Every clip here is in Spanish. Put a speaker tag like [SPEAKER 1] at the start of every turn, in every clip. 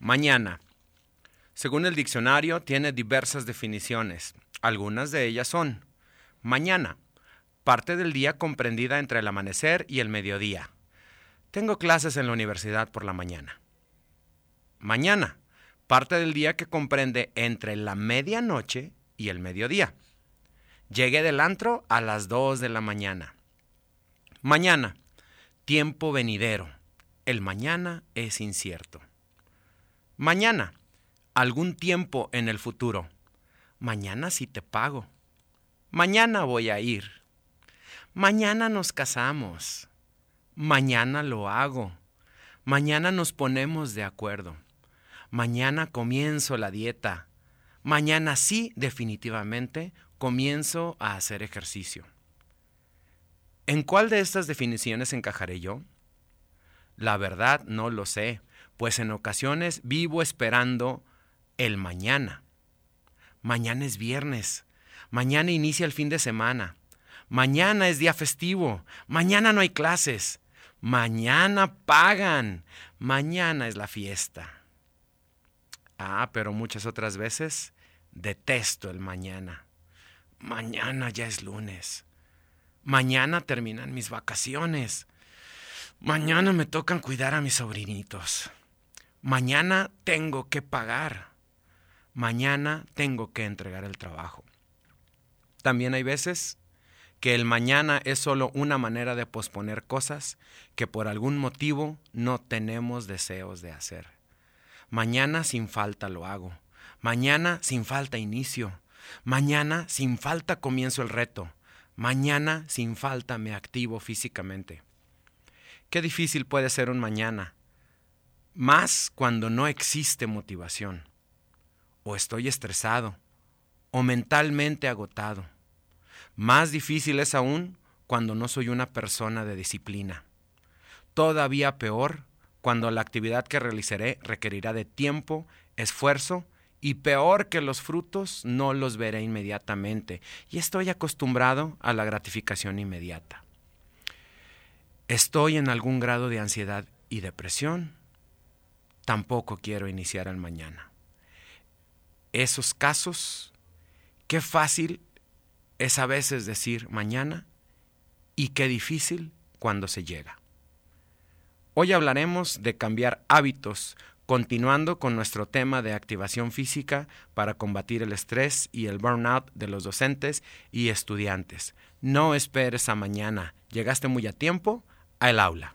[SPEAKER 1] Mañana. Según el diccionario, tiene diversas definiciones. Algunas de ellas son mañana, parte del día comprendida entre el amanecer y el mediodía. Tengo clases en la universidad por la mañana. Mañana, parte del día que comprende entre la medianoche y el mediodía. Llegué del antro a las 2 de la mañana. Mañana, tiempo venidero. El mañana es incierto. Mañana, algún tiempo en el futuro. Mañana sí te pago. Mañana voy a ir. Mañana nos casamos. Mañana lo hago. Mañana nos ponemos de acuerdo. Mañana comienzo la dieta. Mañana sí, definitivamente, comienzo a hacer ejercicio. ¿En cuál de estas definiciones encajaré yo? La verdad no lo sé, pues en ocasiones vivo esperando el mañana. Mañana es viernes, mañana inicia el fin de semana, mañana es día festivo, mañana no hay clases, mañana pagan, mañana es la fiesta. Ah, pero muchas otras veces detesto el mañana. Mañana ya es lunes. Mañana terminan mis vacaciones. Mañana me tocan cuidar a mis sobrinitos. Mañana tengo que pagar. Mañana tengo que entregar el trabajo. También hay veces que el mañana es solo una manera de posponer cosas que por algún motivo no tenemos deseos de hacer. Mañana sin falta lo hago. Mañana sin falta inicio. Mañana sin falta comienzo el reto. Mañana sin falta me activo físicamente. Qué difícil puede ser un mañana más cuando no existe motivación, o estoy estresado, o mentalmente agotado. Más difícil es aún cuando no soy una persona de disciplina. Todavía peor cuando la actividad que realizaré requerirá de tiempo, esfuerzo y peor que los frutos no los veré inmediatamente y estoy acostumbrado a la gratificación inmediata. Estoy en algún grado de ansiedad y depresión tampoco quiero iniciar el mañana. Esos casos, qué fácil es a veces decir mañana y qué difícil cuando se llega. Hoy hablaremos de cambiar hábitos, continuando con nuestro tema de activación física para combatir el estrés y el burnout de los docentes y estudiantes. No esperes a mañana, llegaste muy a tiempo al aula.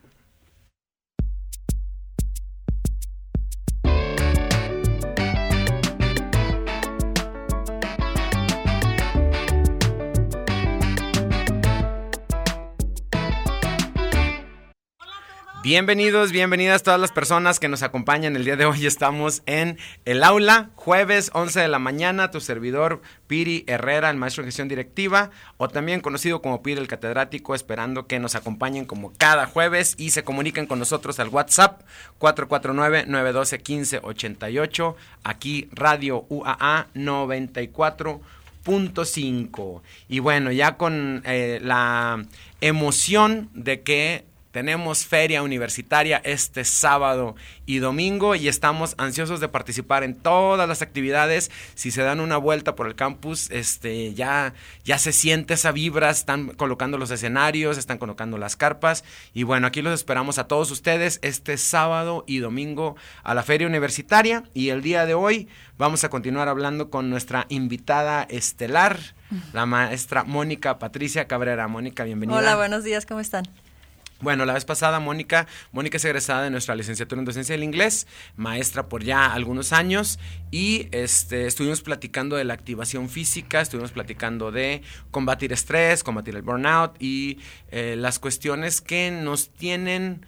[SPEAKER 1] Bienvenidos, bienvenidas todas las personas que nos acompañan el día de hoy. Estamos en el aula, jueves 11 de la mañana. Tu servidor Piri Herrera, el maestro de gestión directiva, o también conocido como Piri el catedrático, esperando que nos acompañen como cada jueves y se comuniquen con nosotros al WhatsApp 449-912-1588. Aquí Radio UAA 94.5. Y bueno, ya con eh, la emoción de que tenemos feria universitaria este sábado y domingo y estamos ansiosos de participar en todas las actividades. Si se dan una vuelta por el campus, este, ya, ya se siente esa vibra, están colocando los escenarios, están colocando las carpas y bueno, aquí los esperamos a todos ustedes este sábado y domingo a la feria universitaria y el día de hoy vamos a continuar hablando con nuestra invitada estelar, la maestra Mónica Patricia Cabrera. Mónica, bienvenida.
[SPEAKER 2] Hola, buenos días, ¿cómo están?
[SPEAKER 1] Bueno, la vez pasada Mónica, Mónica es egresada de nuestra licenciatura en docencia del inglés, maestra por ya algunos años y este, estuvimos platicando de la activación física, estuvimos platicando de combatir estrés, combatir el burnout y eh, las cuestiones que nos tienen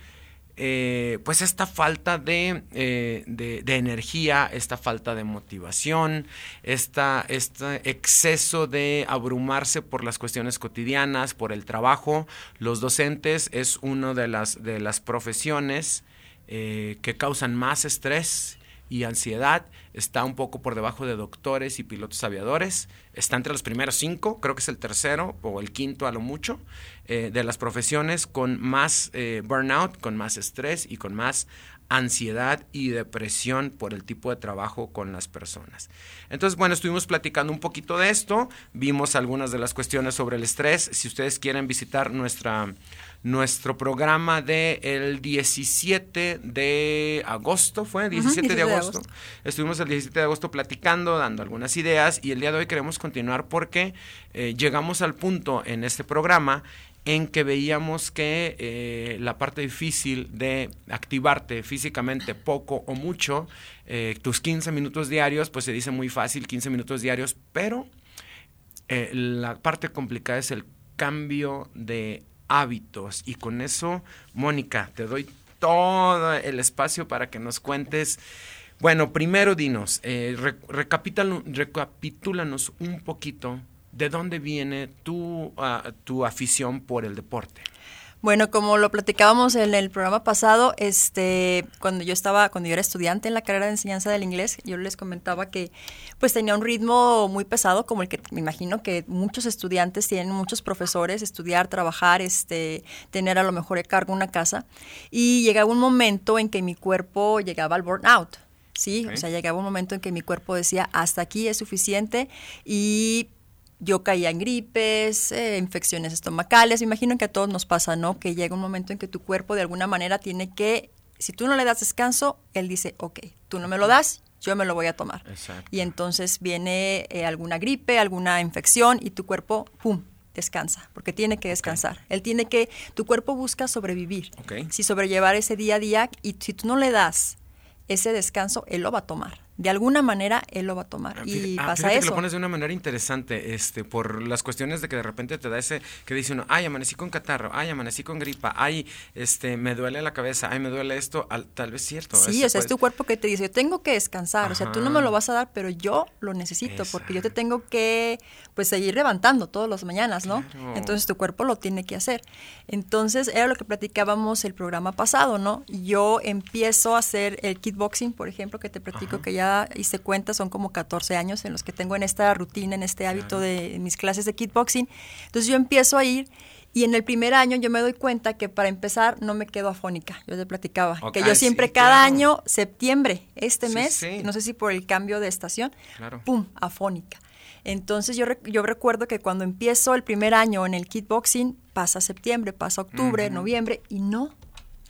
[SPEAKER 1] eh, pues esta falta eh, de, de, energía, esta falta de motivación, esta, este exceso de abrumarse por las cuestiones cotidianas, por el trabajo. Los docentes es una de las, de las profesiones eh, que causan más estrés y ansiedad. Está un poco por debajo de doctores y pilotos aviadores. Está entre los primeros cinco, creo que es el tercero o el quinto a lo mucho, eh, de las profesiones con más eh, burnout, con más estrés y con más ansiedad y depresión por el tipo de trabajo con las personas. Entonces, bueno, estuvimos platicando un poquito de esto, vimos algunas de las cuestiones sobre el estrés. Si ustedes quieren visitar nuestra, nuestro programa del el 17 de agosto, ¿fue? 17, de, agosto. Estuvimos el 17 de agosto platicando, dando algunas ideas y el día de hoy queremos continuar porque eh, llegamos al punto en este programa en que veíamos que eh, la parte difícil de activarte físicamente poco o mucho, eh, tus 15 minutos diarios, pues se dice muy fácil, 15 minutos diarios, pero eh, la parte complicada es el cambio de hábitos. Y con eso, Mónica, te doy todo el espacio para que nos cuentes. Bueno, primero dinos, recapitúlanos un poquito ¿de dónde viene tu, ah, tu afición por el deporte?
[SPEAKER 2] Bueno, como lo platicábamos en el programa pasado, este, cuando yo estaba, cuando yo era estudiante en la carrera de enseñanza del inglés, yo les comentaba que pues tenía un ritmo muy pesado, como el que me imagino que muchos estudiantes tienen, muchos profesores, estudiar, trabajar, este, tener a lo mejor de cargo una casa. Y llegaba un momento en que mi cuerpo llegaba al burnout. Sí, o sea, llegaba un momento en que mi cuerpo decía, hasta aquí es suficiente y yo caía en gripes, eh, infecciones estomacales. imagino que a todos nos pasa, ¿no? Que llega un momento en que tu cuerpo de alguna manera tiene que, si tú no le das descanso, él dice, ok, tú no me lo das, yo me lo voy a tomar. Y entonces viene eh, alguna gripe, alguna infección y tu cuerpo, ¡pum!, descansa, porque tiene que descansar. Él tiene que, tu cuerpo busca sobrevivir. Si sobrellevar ese día a día y si tú no le das ese descanso, él lo va a tomar de alguna manera él lo va a tomar. Y
[SPEAKER 1] ah,
[SPEAKER 2] pasa eso.
[SPEAKER 1] Que lo pones de una manera interesante, este, por las cuestiones de que de repente te da ese, que dice uno, ay, amanecí con catarro, ay, amanecí con gripa, ay, este, me duele la cabeza, ay, me duele esto, tal vez cierto.
[SPEAKER 2] Sí, o sea, es tu cuerpo que te dice, yo tengo que descansar, o sea, tú no me lo vas a dar, pero yo lo necesito, porque yo te tengo que, pues, seguir levantando todas las mañanas, ¿no? Entonces tu cuerpo lo tiene que hacer. Entonces, era lo que platicábamos el programa pasado, ¿no? Yo empiezo a hacer el kickboxing, por ejemplo, que te platico que ya se cuenta, son como 14 años en los que tengo en esta rutina, en este hábito de mis clases de kickboxing. Entonces yo empiezo a ir y en el primer año yo me doy cuenta que para empezar no me quedo afónica. Yo te platicaba que yo siempre cada año, septiembre, este mes, no sé si por el cambio de estación, pum, afónica. Entonces yo, yo recuerdo que cuando empiezo el primer año en el kickboxing, pasa septiembre, pasa octubre, noviembre y no,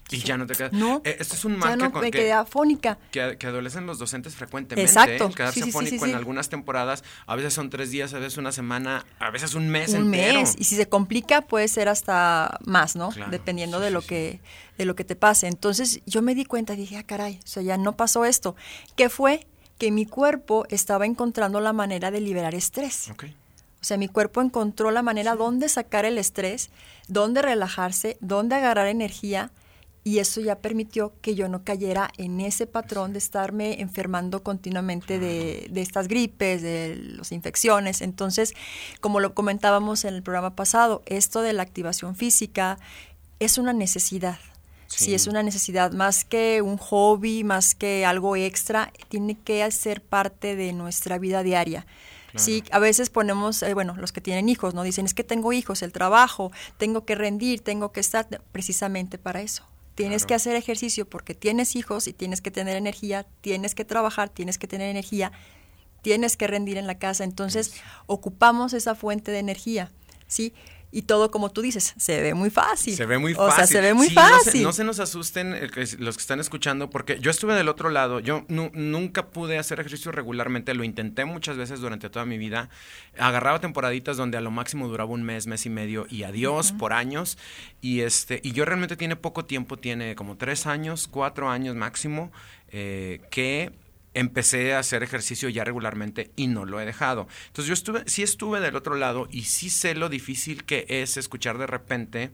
[SPEAKER 1] y ya no te quedas.
[SPEAKER 2] No.
[SPEAKER 1] Eh, esto es un mal
[SPEAKER 2] que, me quedé afónica.
[SPEAKER 1] Que, adolecen los docentes frecuentemente. Exacto. ¿eh? Quedarse afónico en algunas temporadas. A veces son tres días, a veces una semana, a veces un mes un mes.
[SPEAKER 2] Y si se complica, puede ser hasta más, ¿no? Dependiendo de lo que de lo que te pase. Entonces yo me di cuenta y dije, ah, caray, o sea, ya no pasó esto. ¿Qué fue? Que mi cuerpo estaba encontrando la manera de liberar estrés. Okay. O sea, mi cuerpo encontró la manera dónde sacar el estrés, dónde relajarse, dónde agarrar energía y eso ya permitió que yo no cayera en ese patrón de estarme enfermando continuamente de, estas gripes, de las infecciones. Entonces, como lo comentábamos en el programa pasado, esto de la activación física es una necesidad. Sí. es una necesidad, más que un hobby, más que algo extra, tiene que ser parte de nuestra vida diaria. Sí, a veces ponemos, eh, bueno, los que tienen hijos, ¿no? Dicen, es que tengo hijos, el trabajo, tengo que rendir, tengo que estar precisamente para eso. Tienes que hacer ejercicio porque tienes hijos y tienes que tener energía, tienes que trabajar, tienes que tener energía, tienes que rendir en la casa. Entonces, ocupamos esa fuente de energía, ¿sí? Y todo como tú dices, se ve muy fácil.
[SPEAKER 1] Se ve muy fácil.
[SPEAKER 2] O sea, se ve muy fácil.
[SPEAKER 1] No se, nos asusten eh, los que están escuchando, porque yo estuve del otro lado, yo nunca pude hacer ejercicio regularmente, lo intenté muchas veces durante toda mi vida, agarraba temporaditas donde a lo máximo duraba un mes, mes y medio y adiós por años, y, este, y yo realmente tiene poco tiempo, tiene como tres años, cuatro años máximo, eh, que empecé a hacer ejercicio ya regularmente y no lo he dejado. Entonces yo estuve, sí estuve del otro lado y sí sé lo difícil que es escuchar de repente,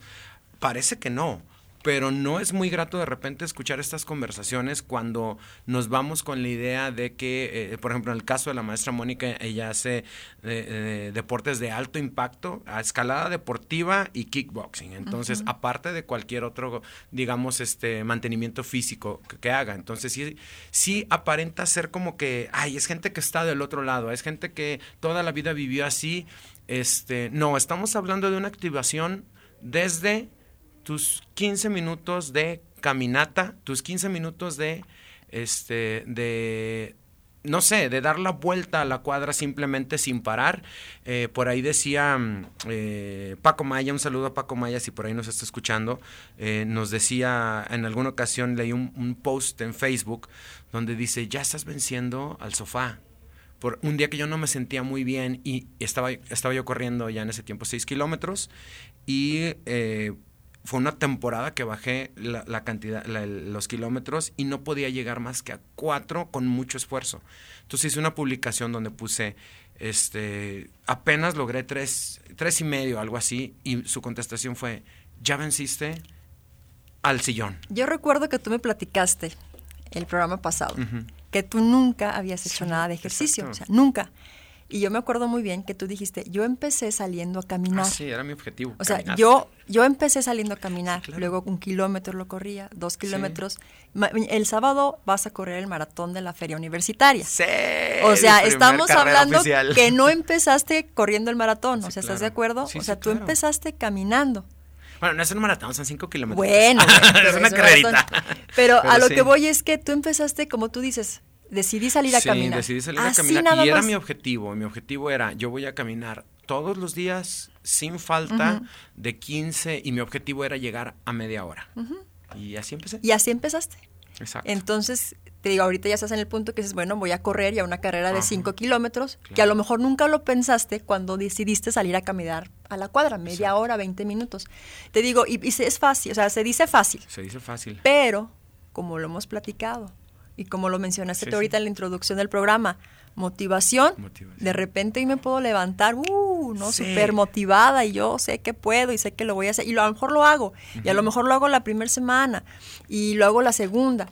[SPEAKER 1] parece que no, pero no es muy grato de repente escuchar estas conversaciones cuando nos vamos con la idea de que, eh, por ejemplo, en el caso de la maestra Mónica, ella hace eh, eh, deportes de alto impacto, a escalada deportiva y kickboxing. Entonces, aparte de cualquier otro, digamos, este mantenimiento físico que, haga. Entonces, sí, sí aparenta ser como que, ay, es gente que está del otro lado, es gente que toda la vida vivió así. Este, no, estamos hablando de una activación desde tus 15 minutos de caminata, tus 15 minutos de, este, de, no sé, de dar la vuelta a la cuadra simplemente sin parar. Eh, por ahí decía eh, Paco Maya, un saludo a Paco Maya si por ahí nos está escuchando, eh, nos decía, en alguna ocasión leí un, un, post en Facebook donde dice, ya estás venciendo al sofá. Por un día que yo no me sentía muy bien y estaba, estaba yo corriendo ya en ese tiempo 6 kilómetros y fue una temporada que bajé la, cantidad, los kilómetros y no podía llegar más que a cuatro con mucho esfuerzo. Entonces hice una publicación donde puse, este, apenas logré tres, tres y medio, algo así, y su contestación fue, ya venciste al sillón.
[SPEAKER 2] Yo recuerdo que tú me platicaste el programa pasado, que tú nunca habías hecho nada de ejercicio, o sea, nunca. Y yo me acuerdo muy bien que tú dijiste, yo empecé saliendo a caminar. Ah,
[SPEAKER 1] sí, era mi objetivo.
[SPEAKER 2] O sea, yo, yo empecé saliendo a caminar, luego un kilómetro lo corría, dos kilómetros. El sábado vas a correr el maratón de la feria universitaria.
[SPEAKER 1] Sí.
[SPEAKER 2] O sea, estamos hablando que no empezaste corriendo el maratón, o sea, ¿estás de acuerdo? o sea, tú empezaste caminando.
[SPEAKER 1] Bueno, no es un maratón, son cinco kilómetros.
[SPEAKER 2] Bueno,
[SPEAKER 1] es una carrerita.
[SPEAKER 2] Pero, a lo que voy es que tú empezaste, como tú dices, decidí salir a
[SPEAKER 1] sí,
[SPEAKER 2] caminar.
[SPEAKER 1] decidí salir a caminar y era mi objetivo. Mi objetivo era, yo voy a caminar todos los días sin falta de 15 y mi objetivo era llegar a media hora. Y así empecé.
[SPEAKER 2] Y así empezaste.
[SPEAKER 1] Exacto.
[SPEAKER 2] Entonces, te digo, ahorita ya estás en el punto que dices, bueno, voy a correr ya una carrera de 5 kilómetros, que a lo mejor nunca lo pensaste cuando decidiste salir a caminar a la cuadra, media hora, 20 minutos. Te digo, y, y es fácil, o sea, se dice fácil.
[SPEAKER 1] Se dice fácil.
[SPEAKER 2] Pero, como lo hemos platicado, y como lo mencionaste tú ahorita en la introducción del programa, motivación, de repente y me puedo levantar, uh, ¿no? Súper motivada y yo sé que puedo y sé que lo voy a hacer y a lo mejor lo hago y a lo mejor lo hago la primera semana y lo hago la segunda.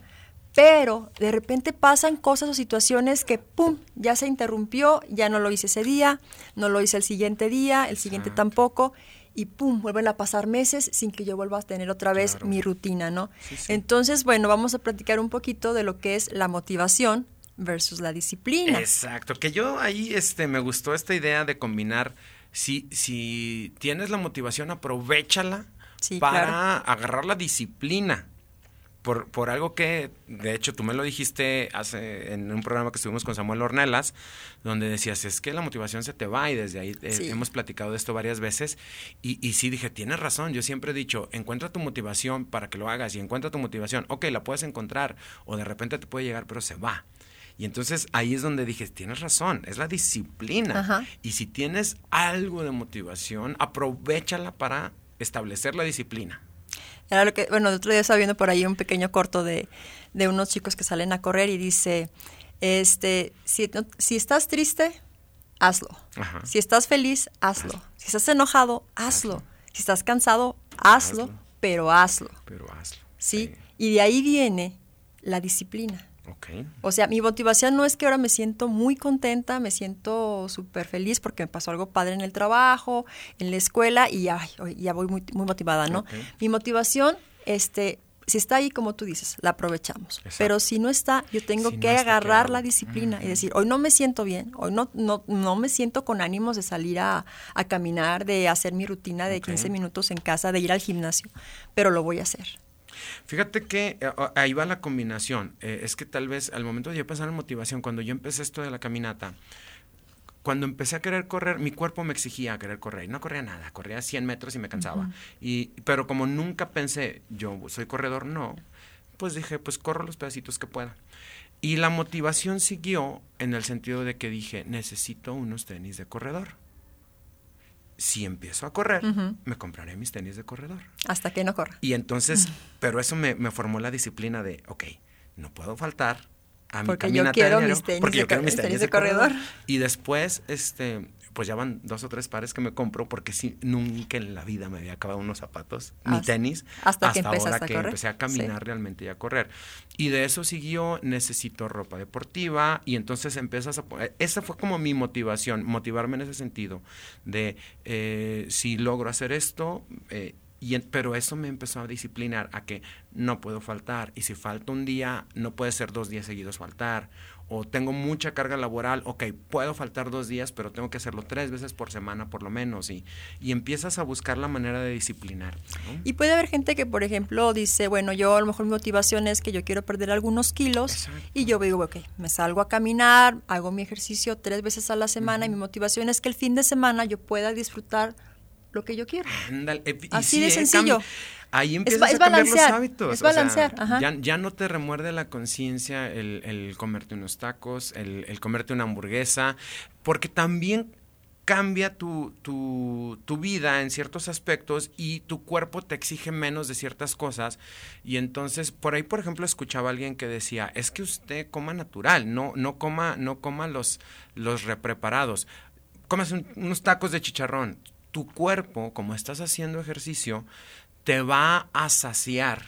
[SPEAKER 2] Pero de repente pasan cosas o situaciones que, ¡pum!, ya se interrumpió, ya no lo hice ese día, no lo hice el siguiente día, el siguiente tampoco y pum, vuelven a pasar meses sin que yo vuelva a tener otra vez mi rutina, ¿no? Entonces, bueno, vamos a platicar un poquito de lo que es la motivación versus la disciplina.
[SPEAKER 1] Exacto, que yo ahí este, me gustó esta idea de combinar, si, si tienes la motivación, aprovechala para agarrar la disciplina por, por algo que, de hecho, tú me lo dijiste hace en un programa que estuvimos con Samuel Ornelas, donde decías, es que la motivación se te va y desde ahí eh, hemos platicado de esto varias veces. Y, y sí dije, tienes razón, yo siempre he dicho, encuentra tu motivación para que lo hagas y encuentra tu motivación. Ok, la puedes encontrar o de repente te puede llegar, pero se va. Y entonces ahí es donde dije, tienes razón, es la disciplina. Y si tienes algo de motivación, aprovechala para establecer la disciplina.
[SPEAKER 2] Era lo que, bueno, el otro día estaba viendo por ahí un pequeño corto de, de unos chicos que salen a correr y dice, este, si, si estás triste, hazlo. Si estás feliz, hazlo. Si estás enojado, hazlo. Si estás cansado, hazlo, pero hazlo.
[SPEAKER 1] Pero hazlo.
[SPEAKER 2] ¿Sí? Y de ahí viene la disciplina. O sea, mi motivación no es que ahora me siento muy contenta, me siento súper feliz porque me pasó algo padre en el trabajo, en la escuela y ya, ya voy muy, muy motivada, ¿no? Mi motivación, este, si está ahí, como tú dices, la aprovechamos. Pero si no está, yo tengo que agarrar la disciplina y decir, hoy no me siento bien, hoy no, no, no me siento con ánimos de salir a, caminar, de hacer mi rutina de 15 minutos en casa, de ir al gimnasio, pero lo voy a hacer.
[SPEAKER 1] Fíjate que eh, ahí va la combinación. Eh, es que tal vez al momento de yo pensar en motivación, cuando yo empecé esto de la caminata, cuando empecé a querer correr, mi cuerpo me exigía querer correr. No corría nada, corría 100 metros y me cansaba. y, pero como nunca pensé, yo soy corredor, no, pues dije, pues corro los pedacitos que pueda. Y la motivación siguió en el sentido de que dije, necesito unos tenis de corredor si empiezo a correr, me compraré mis tenis de corredor.
[SPEAKER 2] Hasta que no corra.
[SPEAKER 1] Y entonces, pero eso me, formó la disciplina de, ok, no puedo faltar a mi
[SPEAKER 2] porque yo quiero mis tenis porque yo quiero mis tenis, de, corredor.
[SPEAKER 1] Y después, este, pues ya van dos o tres pares que me compro porque sí, nunca en la vida me había acabado unos zapatos ni tenis
[SPEAKER 2] hasta, que
[SPEAKER 1] ahora
[SPEAKER 2] que
[SPEAKER 1] empecé a caminar realmente y a correr. Y de eso siguió, necesito ropa deportiva y entonces empiezas a... Esa fue como mi motivación, motivarme en ese sentido de eh, si logro hacer esto, eh, Y, pero eso me empezó a disciplinar a que no puedo faltar. Y si falta un día, no puede ser dos días seguidos faltar o tengo mucha carga laboral, ok, puedo faltar dos días, pero tengo que hacerlo tres veces por semana por lo menos, y, y empiezas a buscar la manera de disciplinar.
[SPEAKER 2] Y puede haber gente que, por ejemplo, dice, bueno, yo a lo mejor mi motivación es que yo quiero perder algunos kilos, y yo digo, ok, me salgo a caminar, hago mi ejercicio tres veces a la semana, y mi motivación es que el fin de semana yo pueda disfrutar lo que yo quiero.
[SPEAKER 1] Eh,
[SPEAKER 2] Así de sencillo.
[SPEAKER 1] Ahí empiezas a cambiar los hábitos.
[SPEAKER 2] Es balancear.
[SPEAKER 1] ya, no te remuerde la conciencia el, comerte unos tacos, el, comerte una hamburguesa, porque también cambia tu, tu, tu, vida en ciertos aspectos y tu cuerpo te exige menos de ciertas cosas. Y entonces, por ahí, por ejemplo, escuchaba a alguien que decía, es que usted coma natural, no, no coma, no coma los, los repreparados. Comas unos tacos de chicharrón. Tu cuerpo, como estás haciendo ejercicio, te va a saciar.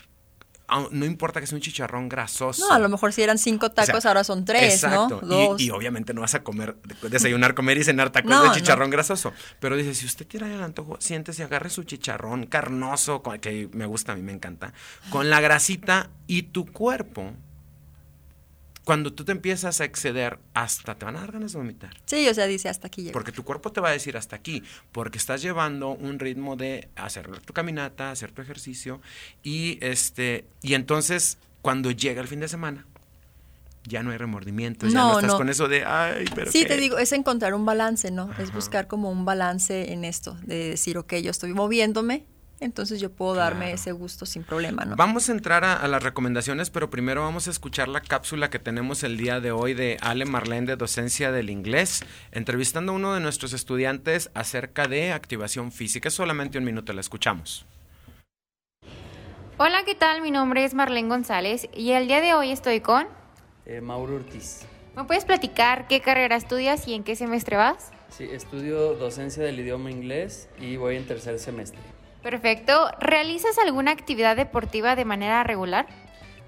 [SPEAKER 1] No importa que sea un chicharrón grasoso.
[SPEAKER 2] No, a lo mejor si eran cinco tacos, ahora son tres,
[SPEAKER 1] exacto.
[SPEAKER 2] ¿no?
[SPEAKER 1] Y, obviamente no vas a comer, desayunar, comer y cenar tacos de chicharrón grasoso. Pero dice, si usted tiene el antojo, siéntese, agarre su chicharrón carnoso, que me gusta, a mí me encanta, con la grasita y tu cuerpo cuando tú te empiezas a exceder, hasta te van a dar ganas de vomitar.
[SPEAKER 2] Sí, o sea, dice hasta aquí.
[SPEAKER 1] Porque tu cuerpo te va a decir hasta aquí, porque estás llevando un ritmo de hacer tu caminata, hacer tu ejercicio y este y entonces cuando llega el fin de semana ya no hay remordimiento, ya no, estás con eso de, ay, pero.
[SPEAKER 2] Sí, te digo, es encontrar un balance, ¿no? Es buscar como un balance en esto, de decir, ok, yo estoy moviéndome, entonces yo puedo darme ese gusto sin problema. ¿no?
[SPEAKER 1] Vamos a entrar a, las recomendaciones, pero primero vamos a escuchar la cápsula que tenemos el día de hoy de Ale Marlene de Docencia del Inglés, entrevistando a uno de nuestros estudiantes acerca de activación física. Solamente un minuto, la escuchamos.
[SPEAKER 3] Hola, ¿qué tal? Mi nombre es Marlene González y el día de hoy estoy con...
[SPEAKER 4] Eh, Mauro Ortiz.
[SPEAKER 3] ¿Me puedes platicar qué carrera estudias y en qué semestre vas?
[SPEAKER 4] Sí, estudio docencia del idioma inglés y voy en tercer semestre.
[SPEAKER 3] Perfecto. ¿Realizas alguna actividad deportiva de manera regular?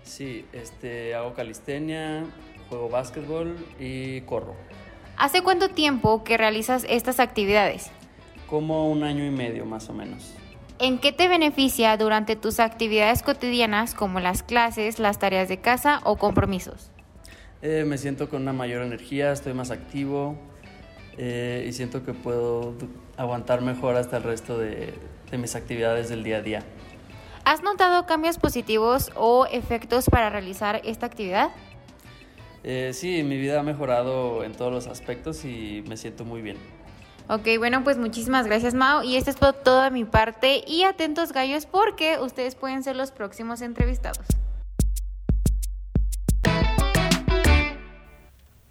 [SPEAKER 4] Sí, este, hago calistenia, juego básquetbol y corro.
[SPEAKER 3] ¿Hace cuánto tiempo que realizas estas actividades?
[SPEAKER 4] Como un año y medio más o menos.
[SPEAKER 3] ¿En qué te beneficia durante tus actividades cotidianas como las clases, las tareas de casa o compromisos?
[SPEAKER 4] Eh, me siento con una mayor energía, estoy más activo eh, y siento que puedo aguantar mejor hasta el resto de, de mis actividades del día a día.
[SPEAKER 3] ¿Has notado cambios positivos o efectos para realizar esta actividad?
[SPEAKER 4] Eh, sí, mi vida ha mejorado en todos los aspectos y me siento muy bien.
[SPEAKER 3] Ok, bueno, pues muchísimas gracias Mao y esto es por toda mi parte y atentos gallos porque ustedes pueden ser los próximos entrevistados.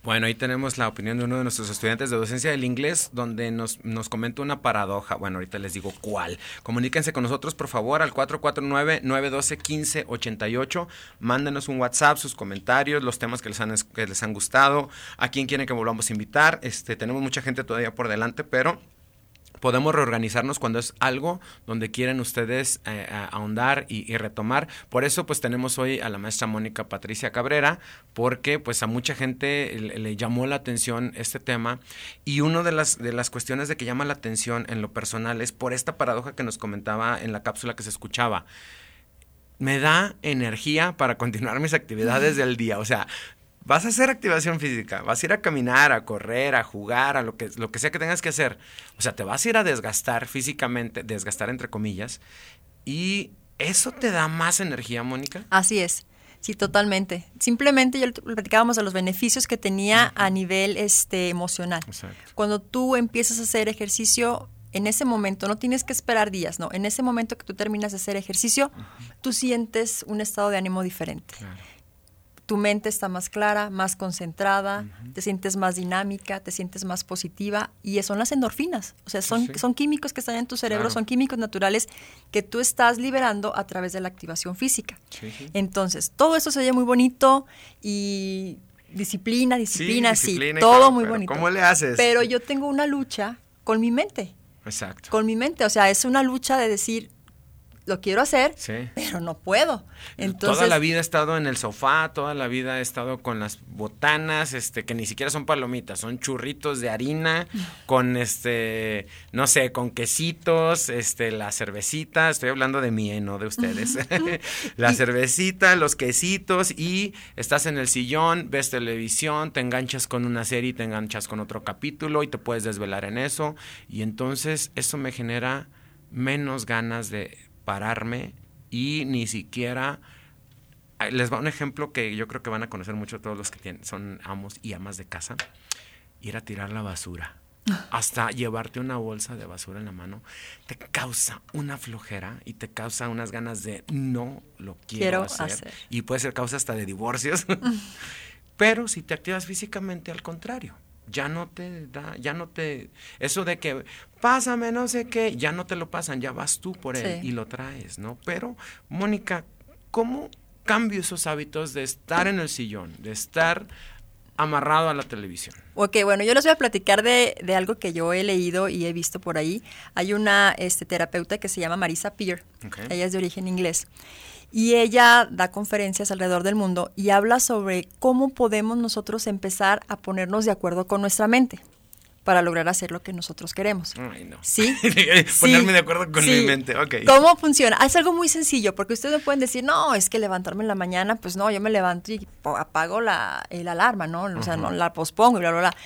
[SPEAKER 1] Bueno, ahí tenemos la opinión de uno de nuestros estudiantes de docencia del inglés, donde nos, nos comenta una paradoja. Bueno, ahorita les digo cuál. Comuníquense con nosotros, por favor, al 449-912-1588. Mándenos un WhatsApp, sus comentarios, los temas que les han, que les han gustado, a quién quieren que volvamos a invitar. Este, tenemos mucha gente todavía por delante, pero podemos reorganizarnos cuando es algo donde quieren ustedes eh, ahondar y, retomar. Por eso pues tenemos hoy a la maestra Mónica Patricia Cabrera, porque pues a mucha gente le, llamó la atención este tema y una de las, de las cuestiones de que llama la atención en lo personal es por esta paradoja que nos comentaba en la cápsula que se escuchaba me da energía para continuar mis actividades del día. O sea, Vas a hacer activación física, vas a ir a caminar, a correr, a jugar, a lo que, lo que sea que tengas que hacer. O sea, te vas a ir a desgastar físicamente, desgastar entre comillas, y eso te da más energía, Mónica.
[SPEAKER 2] Así es. Sí, totalmente. Simplemente ya platicábamos de los beneficios que tenía a nivel este, emocional. Cuando tú empiezas a hacer ejercicio, en ese momento, no tienes que esperar días, no. En ese momento que tú terminas de hacer ejercicio, tú sientes un estado de ánimo diferente. Claro tu mente está más clara, más concentrada, te sientes más dinámica, te sientes más positiva y son las endorfinas. O sea, son, son químicos que están en tu cerebro, son químicos naturales que tú estás liberando a través de la activación física. Entonces, todo eso se oye muy bonito y disciplina, disciplina, sí, todo muy bonito.
[SPEAKER 1] ¿Cómo le haces?
[SPEAKER 2] Pero yo tengo una lucha con mi mente.
[SPEAKER 1] Exacto.
[SPEAKER 2] Con mi mente, o sea, es una lucha de decir, lo quiero hacer, pero no puedo. Entonces,
[SPEAKER 1] toda la vida he estado en el sofá, toda la vida he estado con las botanas, este, que ni siquiera son palomitas, son churritos de harina, con este, no sé, con quesitos, este, la cervecita, estoy hablando de mí, ¿eh? no de ustedes. la cervecita, los quesitos, y estás en el sillón, ves televisión, te enganchas con una serie, te enganchas con otro capítulo y te puedes desvelar en eso. Y entonces eso me genera menos ganas de pararme y ni siquiera les va un ejemplo que yo creo que van a conocer mucho todos los que tienen, son amos y amas de casa, ir a tirar la basura. Hasta llevarte una bolsa de basura en la mano te causa una flojera y te causa unas ganas de no lo quiero, hacer. Y puede ser causa hasta de divorcios. Pero si te activas físicamente, al contrario ya no te da, ya no te, eso de que pásame no sé qué, ya no te lo pasan, ya vas tú por él y lo traes, ¿no? Pero, Mónica, ¿cómo cambio esos hábitos de estar en el sillón, de estar amarrado a la televisión?
[SPEAKER 2] Ok, bueno, yo les voy a platicar de, de algo que yo he leído y he visto por ahí. Hay una este, terapeuta que se llama Marisa Peer, ella es de origen inglés. Y ella da conferencias alrededor del mundo y habla sobre cómo podemos nosotros empezar a ponernos de acuerdo con nuestra mente para lograr hacer lo que nosotros queremos.
[SPEAKER 1] Ay, no.
[SPEAKER 2] ¿Sí?
[SPEAKER 1] Ponerme de acuerdo con mi mente, ok.
[SPEAKER 2] ¿Cómo funciona? Es algo muy sencillo, porque ustedes me pueden decir, no, es que levantarme en la mañana, pues no, yo me levanto y apago la, el alarma, ¿no? O sea, no la pospongo y bla, bla, bla.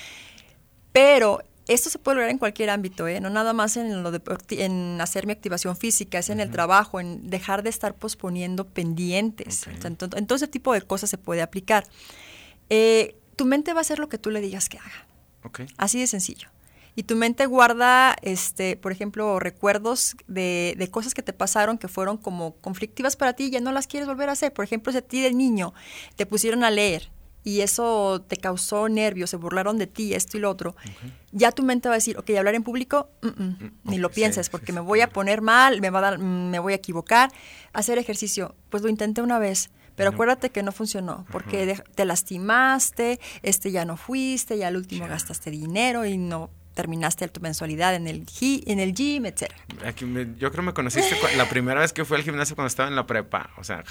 [SPEAKER 2] Pero esto se puede lograr en cualquier ámbito, ¿eh? no nada más en, lo de, en hacer mi activación física, es en el trabajo, en dejar de estar posponiendo pendientes. en, todo ese tipo de cosas se puede aplicar. Eh, tu mente va a hacer lo que tú le digas que haga. Así de sencillo. Y tu mente guarda, este, por ejemplo, recuerdos de, de, cosas que te pasaron que fueron como conflictivas para ti y ya no las quieres volver a hacer. Por ejemplo, si a ti de niño te pusieron a leer y eso te causó nervios, se burlaron de ti, esto y lo otro, ya tu mente va a decir, ok, hablar en público, mm, mm, mm, ni lo pienses, porque me voy a poner mal, me, va a dar, me voy a equivocar. Hacer ejercicio, pues lo intenté una vez, pero acuérdate que no funcionó, porque te lastimaste, este ya no fuiste, ya al último gastaste dinero y no terminaste tu mensualidad en el, en el gym, etc.
[SPEAKER 1] yo creo que me conociste la primera vez que fui al gimnasio cuando estaba en la prepa. O sea,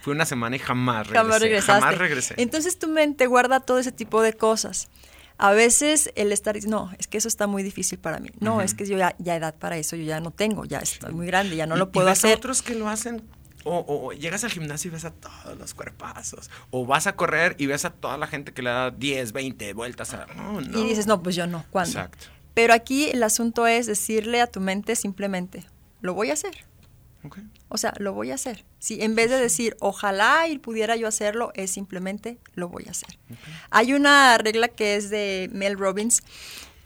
[SPEAKER 1] fui una semana y jamás regresé. Jamás, regresé.
[SPEAKER 2] Entonces tu mente guarda todo ese tipo de cosas. A veces el estar, no, es que eso está muy difícil para mí. No, es que yo ya, ya edad para eso, yo ya no tengo, ya estoy muy grande, ya no lo puedo hacer.
[SPEAKER 1] otros que lo hacen o, llegas al gimnasio y ves a todos los cuerpazos. O vas a correr y ves a toda la gente que le da 10, 20 vueltas. A...
[SPEAKER 2] Y dices, no, pues yo no. ¿Cuándo? Exacto. Pero aquí el asunto es decirle a tu mente simplemente, lo voy a hacer. O sea, lo voy a hacer. Si en vez de decir, ojalá y pudiera yo hacerlo, es simplemente, lo voy a hacer. Hay una regla que es de Mel Robbins,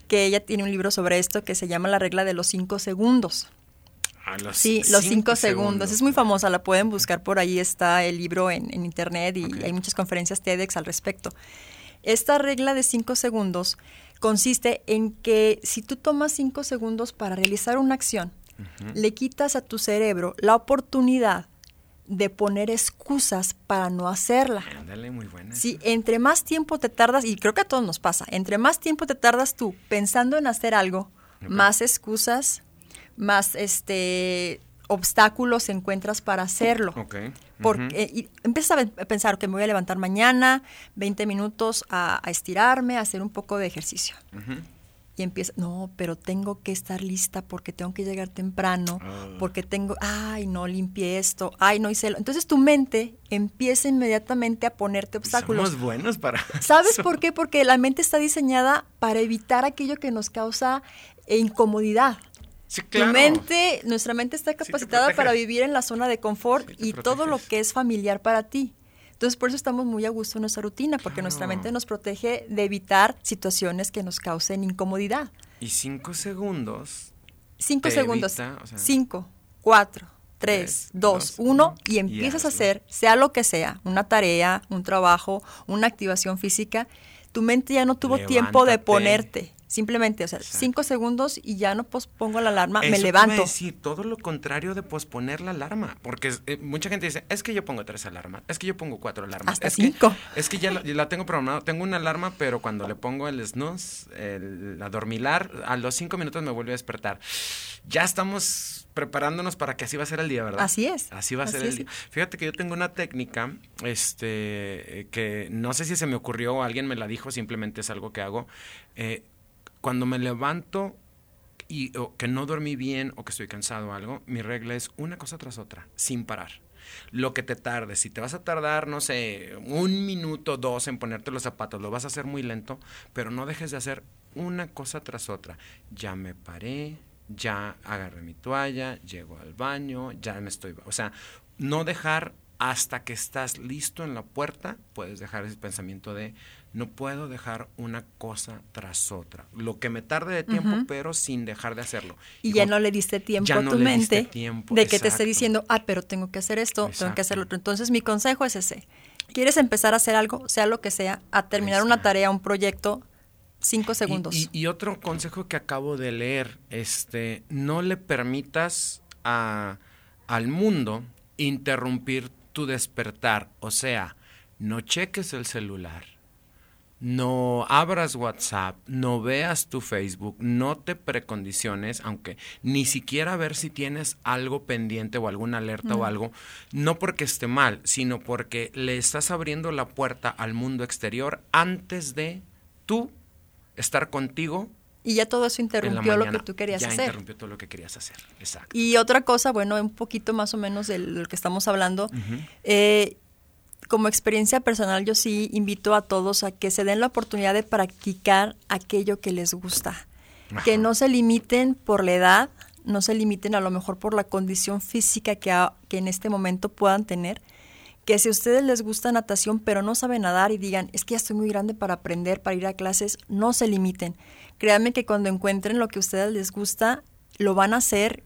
[SPEAKER 2] que ella tiene un libro sobre esto que se llama la regla de los cinco segundos sí, los cinco, segundos. Es muy famosa, la pueden buscar por ahí, está el libro en, internet y hay muchas conferencias TEDx al respecto. Esta regla de cinco segundos consiste en que si tú tomas cinco segundos para realizar una acción, le quitas a tu cerebro la oportunidad de poner excusas para no hacerla.
[SPEAKER 1] Ándale, muy buena.
[SPEAKER 2] Sí, entre más tiempo te tardas, y creo que a todos nos pasa, entre más tiempo te tardas tú pensando en hacer algo, más excusas más este obstáculos encuentras para hacerlo. Porque y empiezas a pensar que me voy a levantar mañana, 20 minutos a, estirarme, a hacer un poco de ejercicio. Y empieza, no, pero tengo que estar lista porque tengo que llegar temprano, ah. porque tengo, ay, no limpié esto, ay, no hice lo. Entonces tu mente empieza inmediatamente a ponerte obstáculos.
[SPEAKER 1] Somos buenos para.
[SPEAKER 2] ¿Sabes por qué? Porque la mente está diseñada para evitar aquello que nos causa incomodidad. Tu mente, nuestra mente está capacitada para vivir en la zona de confort y todo lo que es familiar para ti. Entonces, por eso estamos muy a gusto en nuestra rutina, porque nuestra mente nos protege de evitar situaciones que nos causen incomodidad.
[SPEAKER 1] Y cinco segundos.
[SPEAKER 2] Cinco segundos. Cinco, cuatro, tres, dos, uno, y empiezas a hacer, sea lo que sea, una tarea, un trabajo, una activación física, tu mente ya no tuvo tiempo de ponerte Simplemente, o sea, cinco segundos y ya no pospongo la alarma, me levanto.
[SPEAKER 1] Sí, todo lo contrario de posponer la alarma. Porque eh, mucha gente dice, es que yo pongo tres alarmas, es que yo pongo cuatro alarmas.
[SPEAKER 2] Hasta
[SPEAKER 1] es
[SPEAKER 2] cinco.
[SPEAKER 1] Que, es que ya la, tengo programada. Tengo una alarma, pero cuando le pongo el snooze, el adormilar, a los cinco minutos me vuelve a despertar. Ya estamos preparándonos para que así va a ser el día, ¿verdad?
[SPEAKER 2] Así es.
[SPEAKER 1] Así va a ser el día. Fíjate que yo tengo una técnica, este, que no sé si se me ocurrió o alguien me la dijo, simplemente es algo que hago. Eh, cuando me levanto y que no dormí bien o que estoy cansado o algo, mi regla es una cosa tras otra, sin parar. Lo que te tarde, si te vas a tardar, no sé, un minuto, dos en ponerte los zapatos, lo vas a hacer muy lento, pero no dejes de hacer una cosa tras otra. Ya me paré, ya agarré mi toalla, llego al baño, ya me estoy... O sea, no dejar hasta que estás listo en la puerta, puedes dejar ese pensamiento de no puedo dejar una cosa tras otra. Lo que me tarde de tiempo, pero sin dejar de hacerlo.
[SPEAKER 2] Y ya no le diste tiempo a tu mente de que te esté diciendo, ah, pero tengo que hacer esto, tengo que hacer lo otro. Entonces mi consejo es ese. ¿Quieres empezar a hacer algo, sea lo que sea, a terminar una tarea, un proyecto, cinco segundos?
[SPEAKER 1] Y, otro consejo que acabo de leer, este, no le permitas a, al mundo interrumpir tu despertar. O sea, no cheques el celular no abras WhatsApp, no veas tu Facebook, no te precondiciones, aunque ni siquiera ver si tienes algo pendiente o alguna alerta o algo, no porque esté mal, sino porque le estás abriendo la puerta al mundo exterior antes de tú estar contigo
[SPEAKER 2] y ya todo eso interrumpió lo que tú querías
[SPEAKER 1] ya
[SPEAKER 2] hacer.
[SPEAKER 1] interrumpió todo lo que querías hacer, exacto.
[SPEAKER 2] Y otra cosa, bueno, un poquito más o menos de lo que estamos hablando, eh, como experiencia personal, yo sí invito a todos a que se den la oportunidad de practicar aquello que les gusta. Que no se limiten por la edad, no se limiten a lo mejor por la condición física que, que en este momento puedan tener. Que si a ustedes les gusta natación pero no saben nadar y digan, es que ya estoy muy grande para aprender, para ir a clases, no se limiten. Créanme que cuando encuentren lo que a ustedes les gusta, lo van a hacer,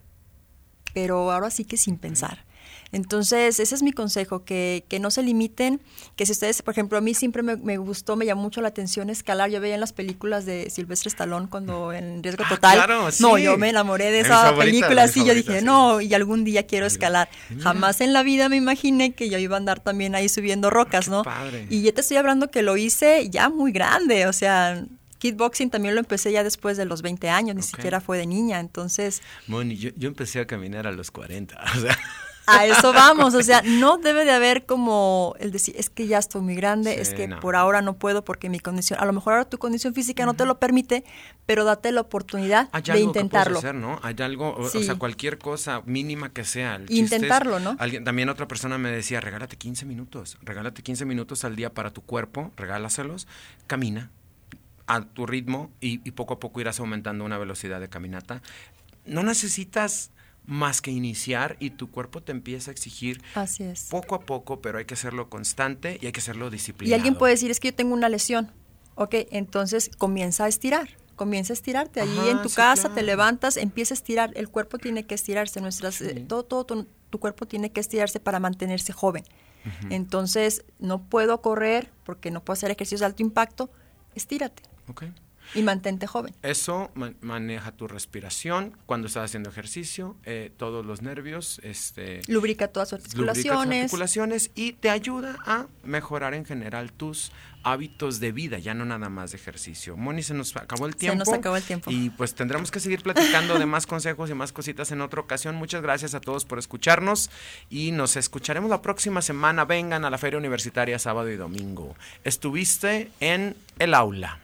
[SPEAKER 2] pero ahora sí que sin pensar. Entonces, ese es mi consejo, que, que no se limiten, que si ustedes, por ejemplo, a mí siempre me, gustó, me llamó mucho la atención escalar. Yo veía en las películas de Silvestre Stallone cuando en Riesgo ah, Total. No, yo me enamoré de esa película, así yo dije, no, y algún día quiero escalar. Jamás en la vida me imaginé que yo iba a andar también ahí subiendo rocas, ¿no? Y ya te estoy hablando que lo hice ya muy grande, o sea, kickboxing también lo empecé ya después de los 20 años, ni siquiera fue de niña, entonces...
[SPEAKER 1] Moni, yo, yo empecé a caminar a los 40, o sea...
[SPEAKER 2] A eso vamos, o sea, no debe de haber como el decir, es que ya estoy muy grande, es que por ahora no puedo porque mi condición, a lo mejor ahora tu condición física no te lo permite, pero date la oportunidad de intentarlo.
[SPEAKER 1] hacer, ¿no? Hay algo, o, sea, cualquier cosa mínima que sea.
[SPEAKER 2] Intentarlo, ¿no?
[SPEAKER 1] Alguien, también otra persona me decía, regálate 15 minutos, regálate 15 minutos al día para tu cuerpo, regálaselos, camina a tu ritmo y, y poco a poco irás aumentando una velocidad de caminata. No necesitas más que iniciar y tu cuerpo te empieza a exigir
[SPEAKER 2] Así es.
[SPEAKER 1] poco a poco, pero hay que hacerlo constante y hay que hacerlo disciplinado.
[SPEAKER 2] Y alguien puede decir, es que yo tengo una lesión. Ok, entonces comienza a estirar, comienza a estirarte. Allí en tu casa te levantas, empieza a estirar. El cuerpo tiene que estirarse, nuestras, eh, todo, todo tu, cuerpo tiene que estirarse para mantenerse joven. Entonces, no puedo correr porque no puedo hacer ejercicios de alto impacto, estírate. Y mantente joven.
[SPEAKER 1] Eso maneja tu respiración cuando estás haciendo ejercicio, eh, todos los nervios. Este,
[SPEAKER 2] lubrica todas tus articulaciones.
[SPEAKER 1] articulaciones y te ayuda a mejorar en general tus hábitos de vida, ya no nada más de ejercicio. Moni, se nos acabó el tiempo.
[SPEAKER 2] Se nos acabó el tiempo.
[SPEAKER 1] Y pues tendremos que seguir platicando de más consejos y más cositas en otra ocasión. Muchas gracias a todos por escucharnos y nos escucharemos la próxima semana. Vengan a la Feria Universitaria sábado y domingo. Estuviste en el aula.